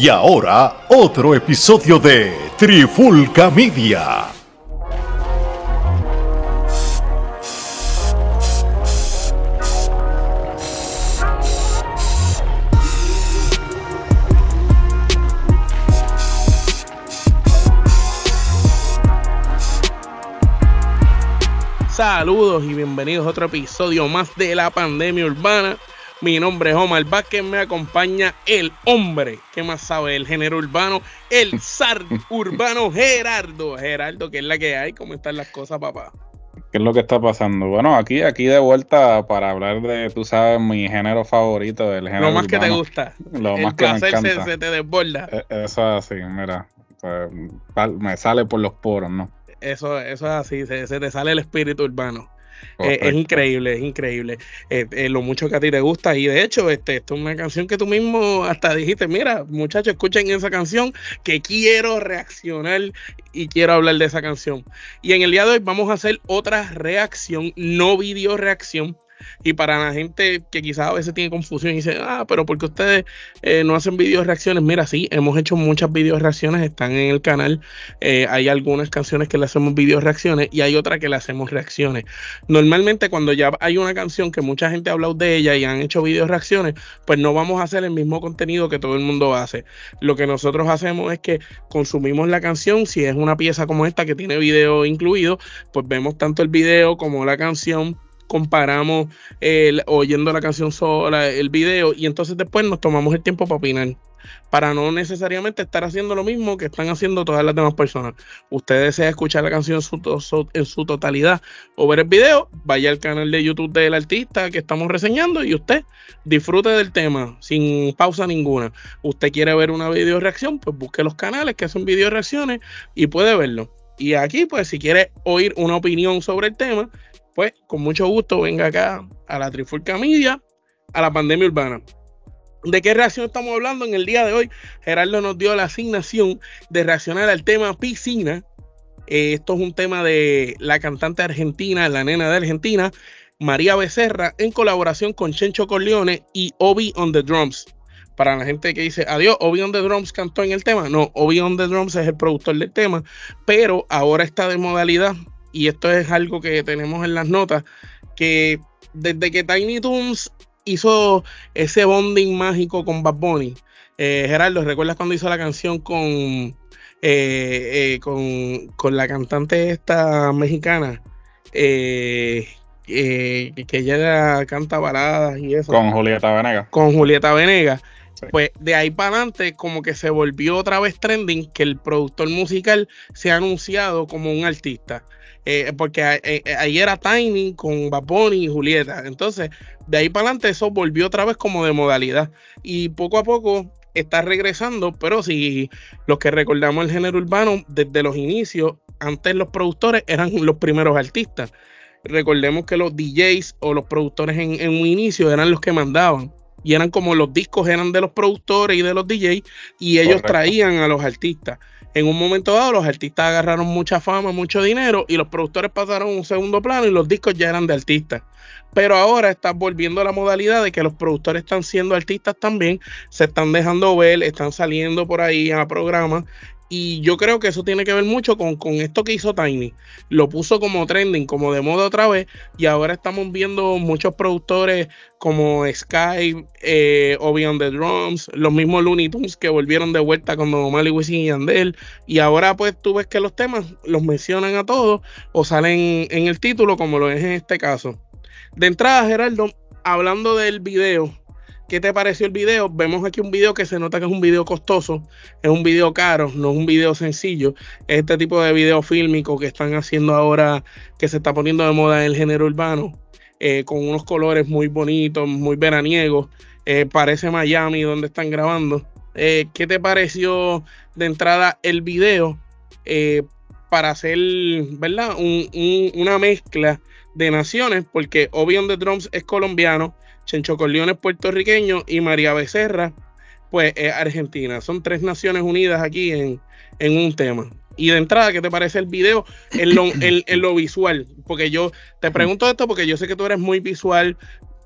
Y ahora, otro episodio de Trifulca Media. Saludos y bienvenidos a otro episodio más de la pandemia urbana. Mi nombre es Omar Vázquez, me acompaña el hombre que más sabe del género urbano, el zar urbano Gerardo. Gerardo, ¿qué es la que hay? ¿Cómo están las cosas, papá? ¿Qué es lo que está pasando? Bueno, aquí, aquí de vuelta para hablar de, tú sabes, mi género favorito, del género Lo más que te urbano. gusta. Lo el más que me placer se, encanta. se te desborda. E- Eso es así, mira. pues, me sale por los poros, ¿no? Eso, eso es así, se, se te sale el espíritu urbano. Eh, es increíble, es increíble. Eh, eh, lo mucho que a ti te gusta. Y de hecho, este, esto es una canción que tú mismo hasta dijiste, mira, muchachos, escuchen esa canción que quiero reaccionar y quiero hablar de esa canción. Y en el día de hoy vamos a hacer otra reacción, no video reacción. Y para la gente que quizás a veces tiene confusión y dice, ah, pero porque ustedes eh, no hacen video reacciones? Mira, sí, hemos hecho muchas video reacciones, están en el canal. Eh, hay algunas canciones que le hacemos video reacciones y hay otras que le hacemos reacciones. Normalmente cuando ya hay una canción que mucha gente ha hablado de ella y han hecho video reacciones, pues no vamos a hacer el mismo contenido que todo el mundo hace. Lo que nosotros hacemos es que consumimos la canción, si es una pieza como esta que tiene video incluido, pues vemos tanto el video como la canción comparamos el, oyendo la canción sola, el video, y entonces después nos tomamos el tiempo para opinar. Para no necesariamente estar haciendo lo mismo que están haciendo todas las demás personas. Usted desea escuchar la canción en su, en su totalidad o ver el video, vaya al canal de YouTube del artista que estamos reseñando y usted disfrute del tema sin pausa ninguna. Usted quiere ver una video reacción, pues busque los canales que hacen video reacciones y puede verlo. Y aquí, pues, si quiere oír una opinión sobre el tema, pues con mucho gusto venga acá a la Trifulca Media, a la pandemia urbana. ¿De qué reacción estamos hablando en el día de hoy? Gerardo nos dio la asignación de reaccionar al tema piscina. Eh, esto es un tema de la cantante argentina, la nena de Argentina, María Becerra, en colaboración con Chencho Corleone y Obi on the Drums. Para la gente que dice, adiós, Obi on the Drums cantó en el tema. No, Obi on the Drums es el productor del tema, pero ahora está de modalidad y esto es algo que tenemos en las notas, que desde que Tiny Toons hizo ese bonding mágico con Bad Bunny, eh, Gerardo, ¿recuerdas cuando hizo la canción con, eh, eh, con, con la cantante esta mexicana? Eh, que ella era- canta baladas y eso Con Julieta Venegas. con Julieta Venegas. Sí. Pues de ahí para adelante, como que se volvió otra vez trending que el productor musical se ha anunciado como un artista. Eh, porque a- eh, eh, ahí era Tiny con Bad Bunny y Julieta. Entonces, de ahí para adelante, eso volvió otra vez como de modalidad. Y poco a poco está regresando. Pero si los que recordamos el género urbano, desde los inicios, antes los productores eran los primeros artistas. Recordemos que los DJs o los productores en, en un inicio eran los que mandaban. Y eran como los discos eran de los productores y de los DJs y ellos Correcto. traían a los artistas. En un momento dado los artistas agarraron mucha fama, mucho dinero y los productores pasaron a un segundo plano y los discos ya eran de artistas. Pero ahora está volviendo a la modalidad de que los productores están siendo artistas también, se están dejando ver, están saliendo por ahí a programas y yo creo que eso tiene que ver mucho con, con esto que hizo Tiny. Lo puso como trending, como de moda otra vez. Y ahora estamos viendo muchos productores como Sky, eh, Obi on the Drums, los mismos Looney Tunes que volvieron de vuelta con y Wisin y Yandel. Y ahora pues tú ves que los temas los mencionan a todos o salen en el título como lo es en este caso. De entrada, Gerardo, hablando del video, ¿Qué te pareció el video? Vemos aquí un video que se nota que es un video costoso, es un video caro, no es un video sencillo. Es este tipo de video fílmico que están haciendo ahora, que se está poniendo de moda en el género urbano, eh, con unos colores muy bonitos, muy veraniegos. Eh, parece Miami donde están grabando. Eh, ¿Qué te pareció de entrada el video? Para hacer, ¿verdad? Un- un- una mezcla de naciones, porque Obi on the Drums es colombiano, Chencho Corleone es puertorriqueño y María Becerra, pues es argentina. Son tres naciones unidas aquí en, en un tema. Y de entrada, ¿qué te parece el video en lo, en- en lo visual? Porque yo te pregunto esto porque yo sé que tú eres muy visual.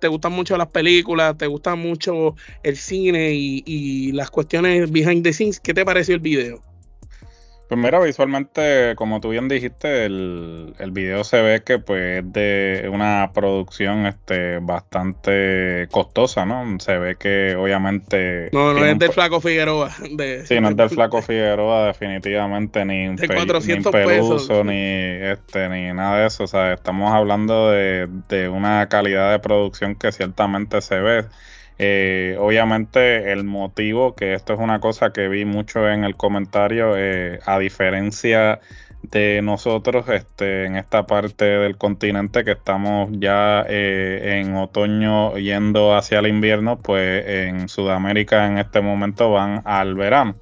te gustan mucho las películas, te gusta mucho el cine y, y las cuestiones behind the scenes, ¿qué te pareció el video? Pues mira, visualmente, como tú bien dijiste, el, el video se ve que pues es de una producción este bastante costosa, ¿no? Se ve que obviamente... No, no es del Flaco Figueroa. De, sí, no es del Flaco Figueroa definitivamente, ni, de 400 ni pesos. ni, este, ni nada de eso. O sea, estamos hablando de, de una calidad de producción que ciertamente se ve. Eh, obviamente el motivo, que esto es una cosa que vi mucho en el comentario, eh, a diferencia de nosotros este, en esta parte del continente que estamos ya eh, en otoño yendo hacia el invierno, pues en Sudamérica en este momento van al verano.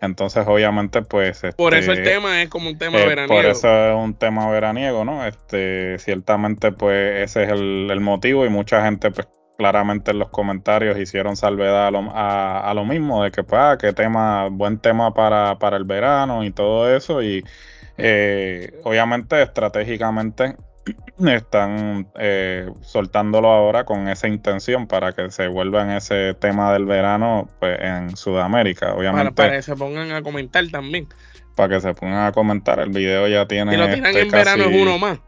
Entonces, obviamente, pues. por eso el este, tema es como un tema veraniego. Por eso es un tema veraniego, ¿no? Este, ciertamente, pues ese es el, el motivo y mucha gente, pues claramente en los comentarios hicieron salvedad a lo, mismo, de que pues, ah, qué tema, buen tema para, para el verano y todo eso. Y eh, obviamente estratégicamente están eh, soltándolo ahora con esa intención para que se vuelva en ese tema del verano pues, en Sudamérica. Obviamente, para, que se pongan a comentar también. Para que se pongan a comentar. El video ya tiene. Si lo tiran este en verano es uno más.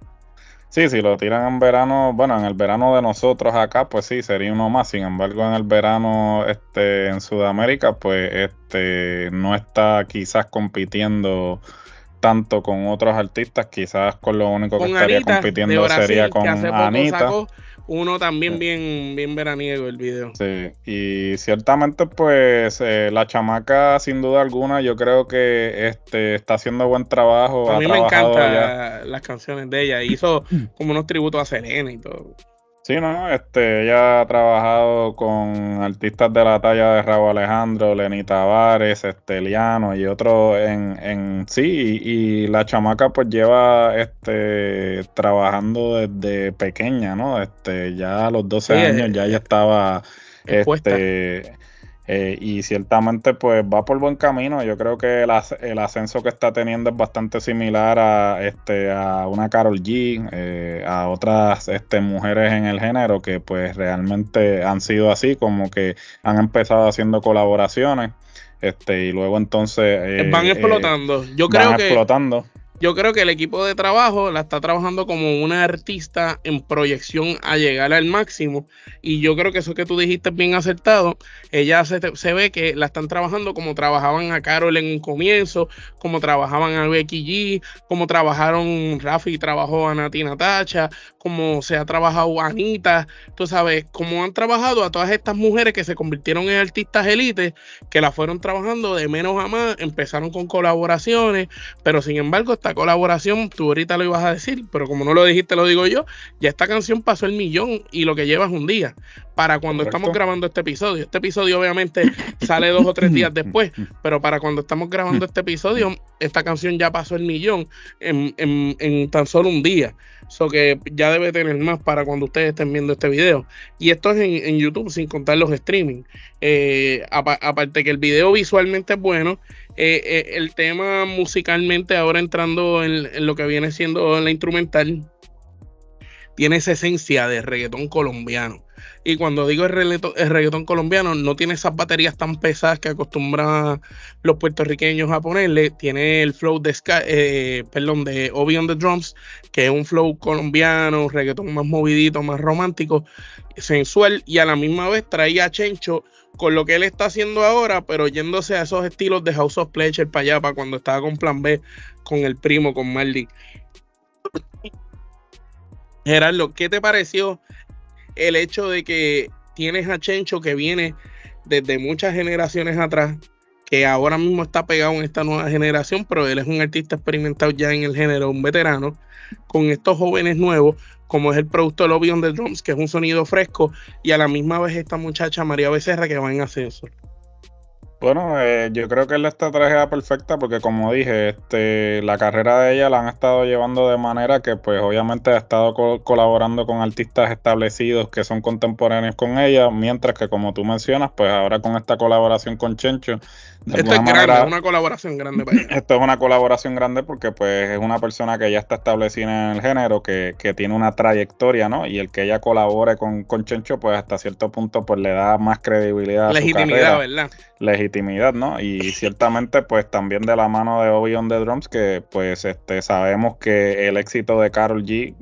Sí, si lo tiran en verano, bueno, en el verano de nosotros acá, pues sí, sería uno más. Sin embargo, en el verano este, en Sudamérica, pues este, no está quizás compitiendo tanto con otros artistas. Quizás con lo único que estaría compitiendo sería con Anita uno también bien, bien veraniego el video. Sí, y ciertamente pues eh, la chamaca sin duda alguna yo creo que este está haciendo buen trabajo. A mí me encantan las canciones de ella, hizo como unos tributos a Selena y todo. Sí, no, este, ella ha trabajado con artistas de la talla de Raúl Alejandro, Lenny Tavares, Esteliano y otros en, en sí, y, la chamaca pues lleva este trabajando desde pequeña, ¿no? Este, ya a los 12 años ya ella estaba este eh, y ciertamente pues va por buen camino. Yo creo que el, ascenso que está teniendo es bastante similar a este a una Carol G, eh, a otras este, mujeres en el género que pues realmente han sido así, como que han empezado haciendo colaboraciones. Este, y luego entonces eh, van explotando. Yo creo que explotando yo creo que el equipo de trabajo la está trabajando como una artista en proyección a llegar al máximo. Y yo creo que eso que tú dijiste es bien acertado. Ella se, se ve que la están trabajando como trabajaban a Carol en un comienzo, como trabajaban a Becky G, como trabajaron Rafi trabajó a Nati Natacha, como se ha trabajado a Anita. Tú sabes, como han trabajado a todas estas mujeres que se convirtieron en artistas élites, que la fueron trabajando de menos a más, empezaron con colaboraciones, pero sin embargo esta colaboración, tú ahorita lo ibas a decir, pero como no lo dijiste, lo digo yo, ya esta canción pasó el millón y lo que lleva es un día para cuando estamos grabando este episodio. Este episodio obviamente sale dos o tres días después, pero para cuando estamos grabando este episodio, esta canción ya pasó el millón en, tan solo un día. Eso que ya debe tener más para cuando ustedes estén viendo este video. Y esto es en, YouTube, sin contar los streaming. Eh, aparte que el video visualmente es bueno, eh, eh, el tema musicalmente, ahora entrando en, lo que viene siendo la instrumental, tiene esa esencia de reggaetón colombiano. Y cuando digo el reggaetón, colombiano, no tiene esas baterías tan pesadas que acostumbran los puertorriqueños a ponerle. Tiene el flow de Sky, eh, perdón, de Obi on the Drums, que es un flow colombiano, reggaetón más movidito, más romántico, sensual, y a la misma vez traía a Chencho con lo que él está haciendo ahora, pero yéndose a esos estilos de House of Pleasure para allá, para cuando estaba con Plan B, con el primo, con Marley. Gerardo, ¿qué te pareció el hecho de que tienes a Chencho que viene desde muchas generaciones atrás, que ahora mismo está pegado en esta nueva generación, pero él es un artista experimentado ya en el género, un veterano, con estos jóvenes nuevos, como es el producto Lobby on the Drums, que es un sonido fresco, y a la misma vez esta muchacha María Becerra que va en ascenso. Bueno, eh, yo creo que es la estrategia perfecta porque como dije, este, la carrera de ella la han estado llevando de manera que pues obviamente ha estado colaborando con artistas establecidos que son contemporáneos con ella, mientras que como tú mencionas, pues ahora con esta colaboración con Chencho, esto es grande, es una colaboración grande para ella. Esto es una colaboración grande porque pues es una persona que ya está establecida en el género, que, que tiene una trayectoria, ¿no? Y el que ella colabore con, con Chencho, pues hasta cierto punto pues le da más credibilidad. Legitimidad, ¿verdad? Legitimidad, ¿no? Y ciertamente pues también de la mano de Obi on the Drums, que pues este sabemos que el éxito de Carol G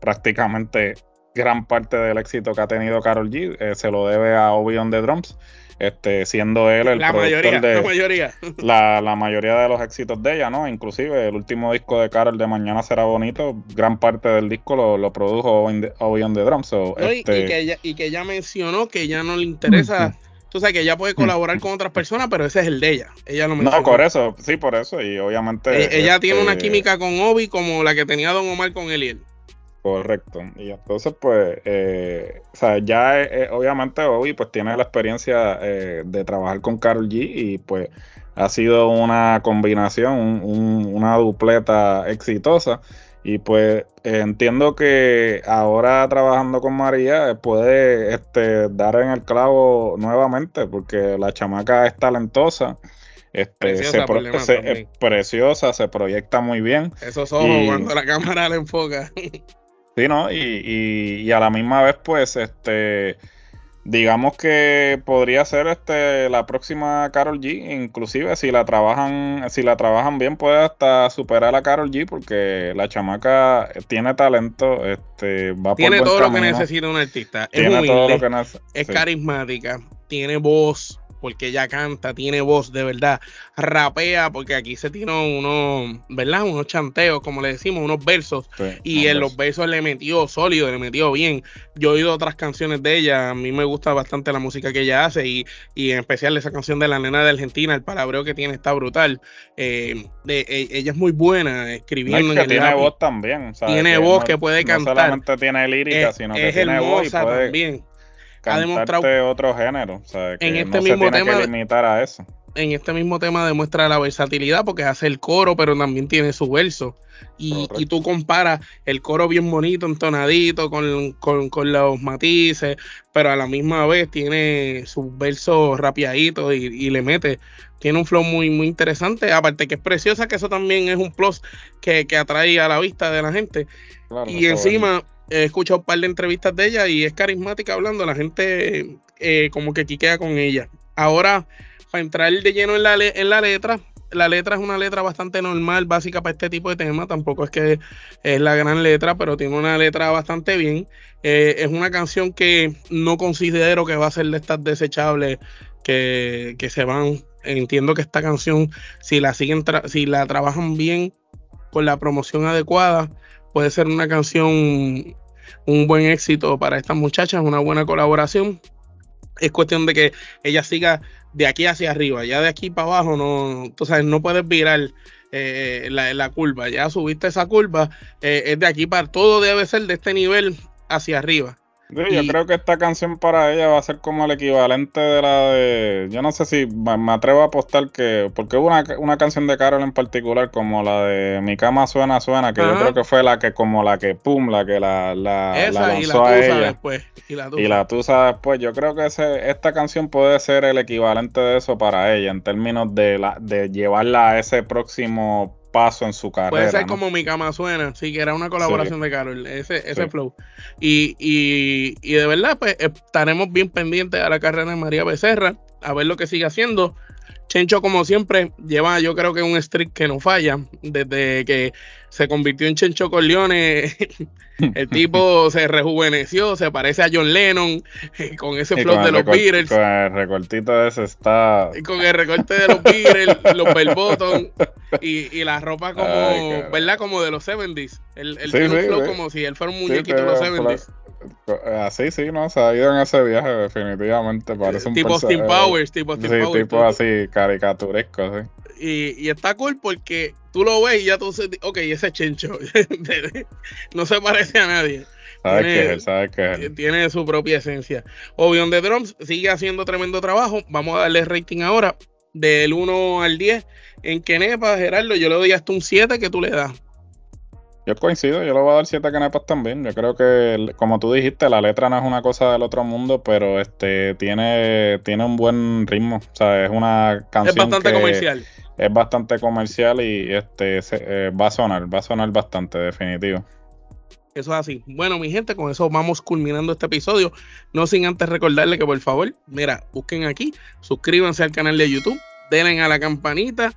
prácticamente gran parte del éxito que ha tenido Carol G eh, se lo debe a Obi on the Drums este, siendo él el la mayoría, de la mayoría. La, mayoría de los éxitos de ella, ¿no? Inclusive el último disco de Carol de Mañana será bonito, gran parte del disco lo, produjo Obi on the Drums. y, este que ella, y que ella mencionó que ya no le interesa. Tú sabes que ella puede colaborar con otras personas, pero ese es el de ella. Ella lo mencionó. No, por eso, sí, por eso. Y obviamente. ella tiene una este química con Obi como la que tenía Don Omar con Eliel. Correcto. Y entonces, pues, eh, o sea, ya eh, eh, obviamente Obi pues tiene la experiencia de trabajar con Carol G y pues ha sido una combinación, una dupleta exitosa. Y pues entiendo que ahora trabajando con María puede este, dar en el clavo nuevamente porque la chamaca es talentosa. Este, preciosa, se, es preciosa, se proyecta muy bien. Esos ojos cuando la cámara le enfoca. Sí, ¿no? Y, y, a la misma vez, pues, este, digamos que podría ser este la próxima Carol G, inclusive si la trabajan, si la trabajan bien, puede hasta superar a Carol G, porque la chamaca tiene talento, este, va tiene todo lo que necesita un artista, es humilde, es carismática, tiene voz, porque ella canta, tiene voz de verdad, rapea, porque aquí se tiene unos, ¿verdad? Unos chanteos, como le decimos, unos versos, y en los versos le metió sólido, le metió bien. Yo he oído otras canciones de ella, a mí me gusta bastante la música que ella hace, y, y en especial esa canción de la nena de Argentina, el palabreo que tiene está brutal. Eh, de, e, ella es muy buena escribiendo. que tiene voz también. Tiene voz que puede cantar. No solamente tiene lírica, sino que tiene voz y puede... también ha demostrado otro género, o sea, que en este mismo tema que limitar a eso. En este mismo tema demuestra la versatilidad porque hace el coro, pero también tiene su verso. Y, y tú comparas el coro bien bonito, entonadito, con, con, los matices, pero a la misma vez tiene sus versos rapiaditos y, y, le mete. Tiene un flow muy, muy interesante. Aparte que es preciosa, que eso también es un plus que, que atrae a la vista de la gente. y encima, he escuchado un par de entrevistas de ella y es carismática hablando, la gente eh, como que quiquea con ella. Ahora, para entrar de lleno en la, en la letra, la letra es una letra bastante normal, básica para este tipo de tema, tampoco es que es la gran letra, pero tiene una letra bastante bien. Eh, es una canción que no considero que va a ser de estas desechables que, que se van. Entiendo que esta canción, si la siguen, si la trabajan bien con la promoción adecuada, puede ser una canción, un buen éxito para estas muchachas, una buena colaboración. Es cuestión de que ella siga de aquí hacia arriba, ya de aquí para abajo no, tú sabes, no puedes virar eh, la, curva, ya subiste esa curva, eh, es de aquí para todo debe ser de este nivel hacia arriba yo creo que esta canción para ella va a ser como el equivalente de la de. Yo no sé si me atrevo a apostar que. Porque hubo una, una canción de Carol en particular, como la de Mi cama suena, suena, que yo creo que fue la que, como la que, pum, la que la, la, lanzó a ella. Después, y la tusa. Y la tusa después. Yo creo que ese, esta canción puede ser el equivalente de eso para ella, en términos de, la, de llevarla a ese próximo paso en su carrera. Puede ser como Mi Cama Suena, sí, que era una colaboración de Carol, ese, ese flow. Y, y, y, de verdad, pues estaremos bien pendientes a la carrera de María Becerra, a ver lo que sigue haciendo. Chencho, como siempre, lleva yo creo que un streak que no falla. Desde que se convirtió en Chencho Corleone, el tipo se rejuveneció, se parece a John Lennon, con ese flow de los Beatles. Con el recortito de ese está. Con el recorte de los Beatles, los bell bottom y, y la ropa como, ¿verdad? Como de los 70s. El, el flow como si él fuera un muñequito de los 70s. Así sí, ¿no? Se ha ido en ese viaje, definitivamente. Parece un tipo Steam Powers, tipo Steam sí, tipo así, caricaturesco, sí. Y, y, está cool porque tú lo ves y ya tú dices, ok, ese chencho no se parece a nadie. Sabes que es que es. Tiene su propia esencia. Obion de Drums sigue haciendo tremendo trabajo. Vamos a darle rating ahora del 1 al 10. En Kenepa, Gerardo, yo le doy hasta un 7 que tú le das. Yo coincido, yo le voy a dar 7 canepas también. Yo creo que, como tú dijiste, la letra no es una cosa del otro mundo, pero este tiene, tiene un buen ritmo. O sea, es una canción. Es bastante comercial. Es bastante comercial y este eh, va a sonar, va a sonar bastante, definitivo. Eso es así. Bueno, mi gente, con eso vamos culminando este episodio. No sin antes recordarle que por favor, mira, busquen aquí, suscríbanse al canal de YouTube, denle a la campanita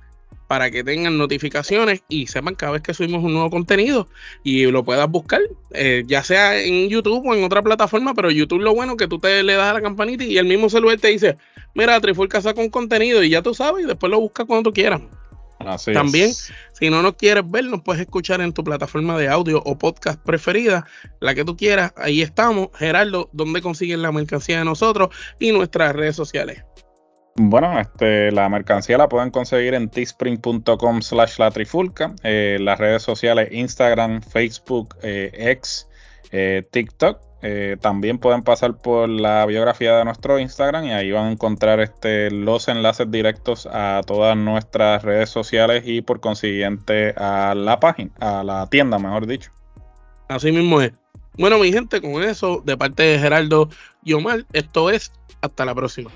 para que tengan notificaciones y sepan cada vez que subimos un nuevo contenido y lo puedas buscar, eh, ya sea en YouTube o en otra plataforma, pero YouTube lo bueno que tú te le das a la campanita y el mismo celular te dice, mira, Trifulca saca un contenido y ya tú sabes y después lo buscas cuando tú quieras. También, si no nos quieres ver, nos puedes escuchar en tu plataforma de audio o podcast preferida, la que tú quieras. Ahí estamos. Gerardo, ¿dónde consiguen la mercancía de nosotros y nuestras redes sociales? Bueno, este, la mercancía la pueden conseguir en teespring.com slash la trifulca, eh, las redes sociales Instagram, Facebook, eh, X, eh, TikTok. También pueden pasar por la biografía de nuestro Instagram y ahí van a encontrar este, los enlaces directos a todas nuestras redes sociales y por consiguiente a la página, a la tienda, mejor dicho. Así mismo es. Bueno, mi gente, con eso, de parte de Gerardo y Omar, esto es hasta la próxima.